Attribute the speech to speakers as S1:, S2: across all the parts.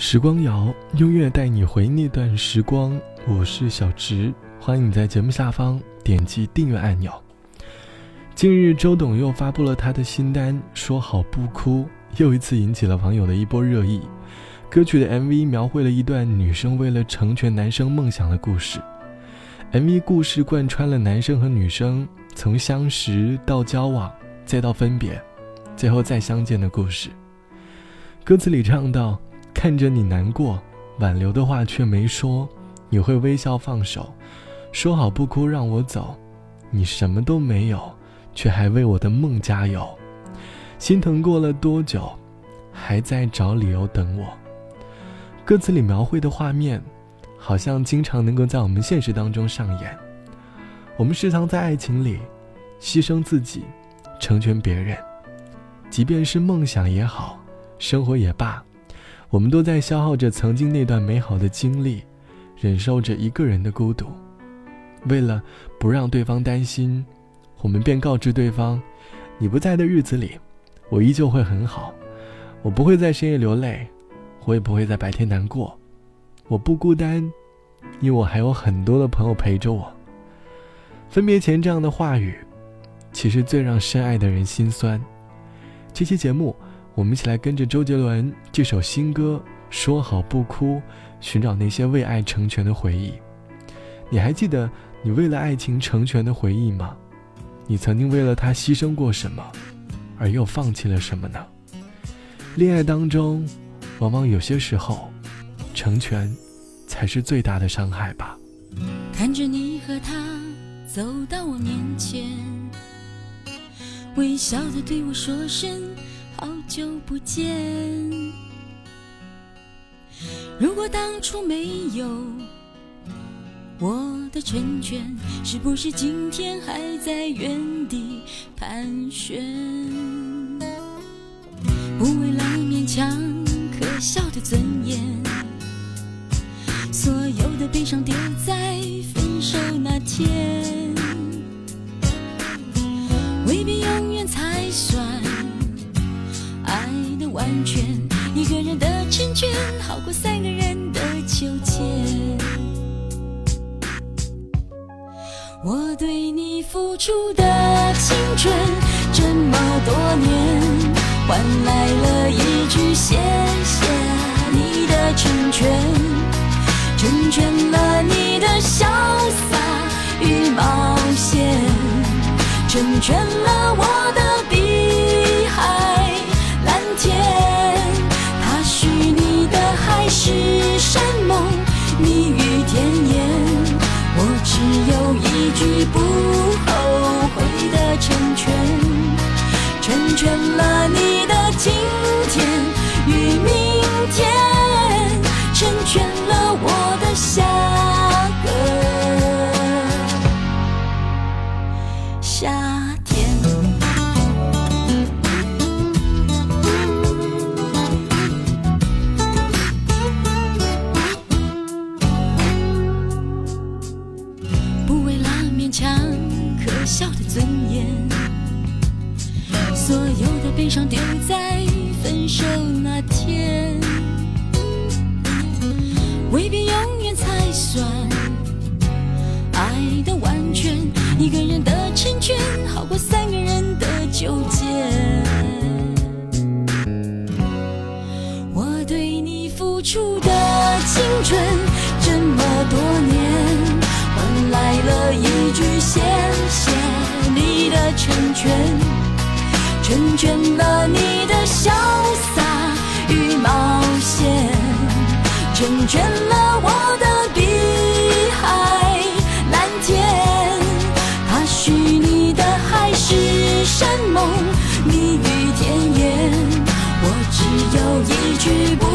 S1: 时光谣，音乐带你回那段时光。我是小植，欢迎你在节目下方点击订阅按钮。近日，周董又发布了他的新单《说好不哭》，又一次引起了网友的一波热议。歌曲的 MV 描绘了一段女生为了成全男生梦想的故事。MV 故事贯穿了男生和女生从相识到交往，再到分别，最后再相见的故事。歌词里唱到：“看着你难过，挽留的话却没说，你会微笑放手，说好不哭让我走，你什么都没有，却还为我的梦加油，心疼过了多久，还在找理由等我。”歌词里描绘的画面。好像经常能够在我们现实当中上演。我们时常在爱情里牺牲自己，成全别人，即便是梦想也好，生活也罢，我们都在消耗着曾经那段美好的经历，忍受着一个人的孤独。为了不让对方担心，我们便告知对方：“你不在的日子里，我依旧会很好，我不会在深夜流泪，我也不会在白天难过。”我不孤单，因为我还有很多的朋友陪着我。分别前这样的话语，其实最让深爱的人心酸。这期节目，我们一起来跟着周杰伦这首新歌《说好不哭》，寻找那些为爱成全的回忆。你还记得你为了爱情成全的回忆吗？你曾经为了他牺牲过什么，而又放弃了什么呢？恋爱当中，往往有些时候。成全，才是最大的伤害吧。
S2: 看着你和他走到我面前，微笑的对我说声久不见。如果当初没有我的成全，是不是今天还在原地盘旋？不为了勉强可笑的尊严。成全。一个人的成全，好过三个人的纠结。我对你付出的青春这么多年，换来了一句谢谢成全，成全了你的潇洒与冒险。成全了我的碧海蓝天，他许你的海誓山盟，蜜语甜言，我只有一句不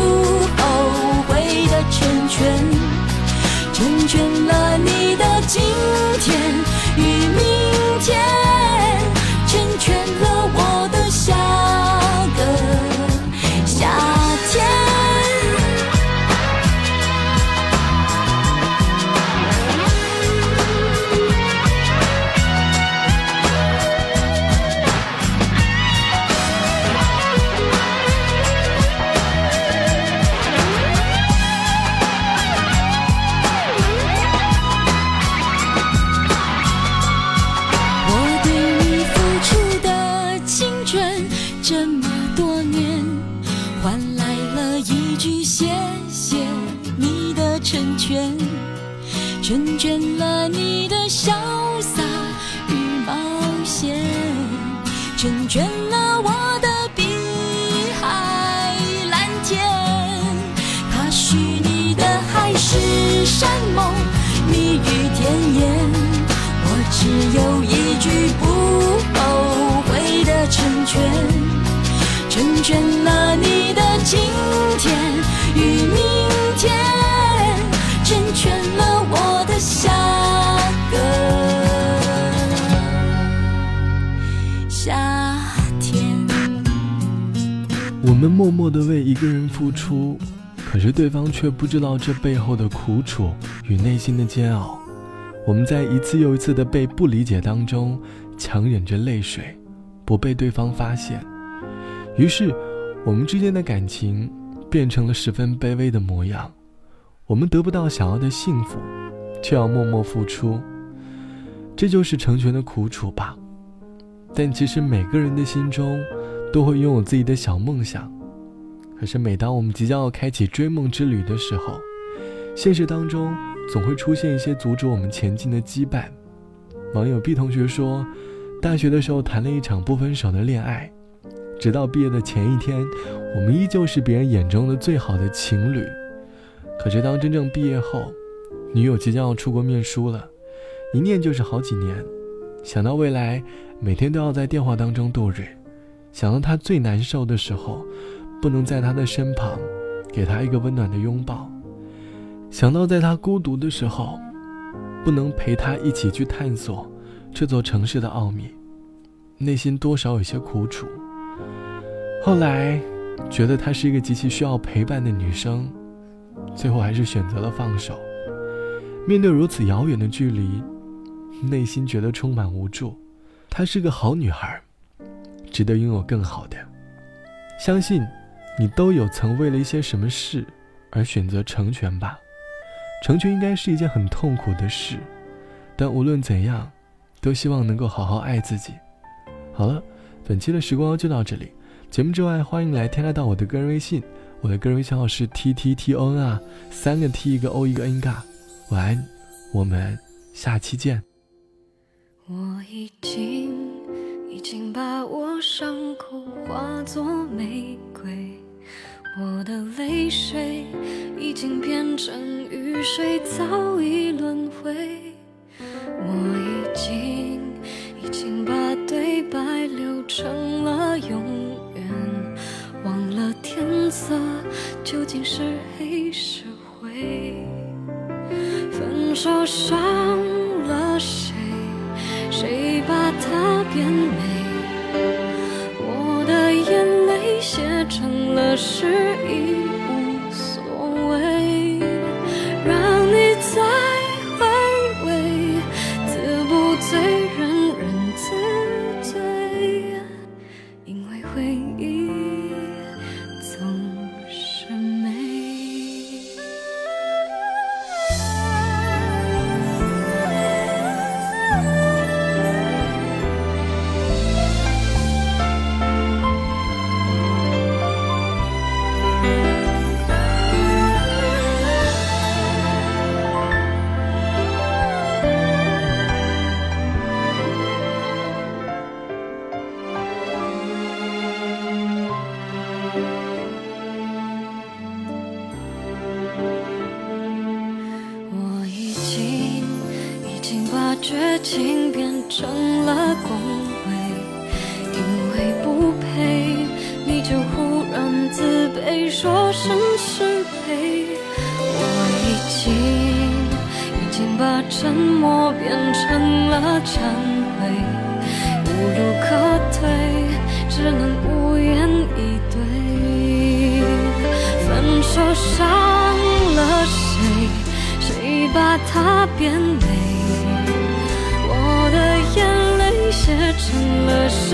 S2: 成全了你的潇洒与冒险，成全夏天。
S1: 我们默默地为一个人付出，可是对方却不知道这背后的苦楚与内心的煎熬。我们在一次又一次的被不理解当中，强忍着泪水，不被对方发现。于是，我们之间的感情变成了十分卑微的模样。我们得不到想要的幸福，却要默默付出。这就是成全的苦楚吧。但其实每个人的心中，都会拥有自己的小梦想。可是每当我们即将要开启追梦之旅的时候，现实当中。总会出现一些阻止我们前进的羁绊。网友 B 同学说，大学的时候谈了一场不分手的恋爱，直到毕业的前一天，我们依旧是别人眼中的最好的情侣。可是当真正毕业后，女友即将要出国念书了，一念就是好几年。想到未来每天都要在电话当中度日，想到他最难受的时候，不能在他的身旁，给他一个温暖的拥抱。想到在他孤独的时候，不能陪他一起去探索这座城市的奥秘，内心多少有些苦楚。后来，觉得她是一个极其需要陪伴的女生，最后还是选择了放手。面对如此遥远的距离，内心觉得充满无助。她是个好女孩，值得拥有更好的。相信，你都有曾为了一些什么事而选择成全吧。成全应该是一件很痛苦的事，但无论怎样，都希望能够好好爱自己。好了，本期的时光就到这里。节目之外，欢迎来添加到我的个人微信，我的个人微信号是 t t t o n 啊，三个 t 一个 o 一个 n 嘎。晚安，我们下期见。
S2: 我已经已经把我伤口化作玫瑰。我的泪水已经变成雨水，早已轮回。我已经已经把对白留成了永远，忘了天色究竟是黑是灰。分手伤回忆。沉默变成了忏悔，无路可退，只能无言以对。分手伤了谁？谁把它变美？我的眼泪写成了诗，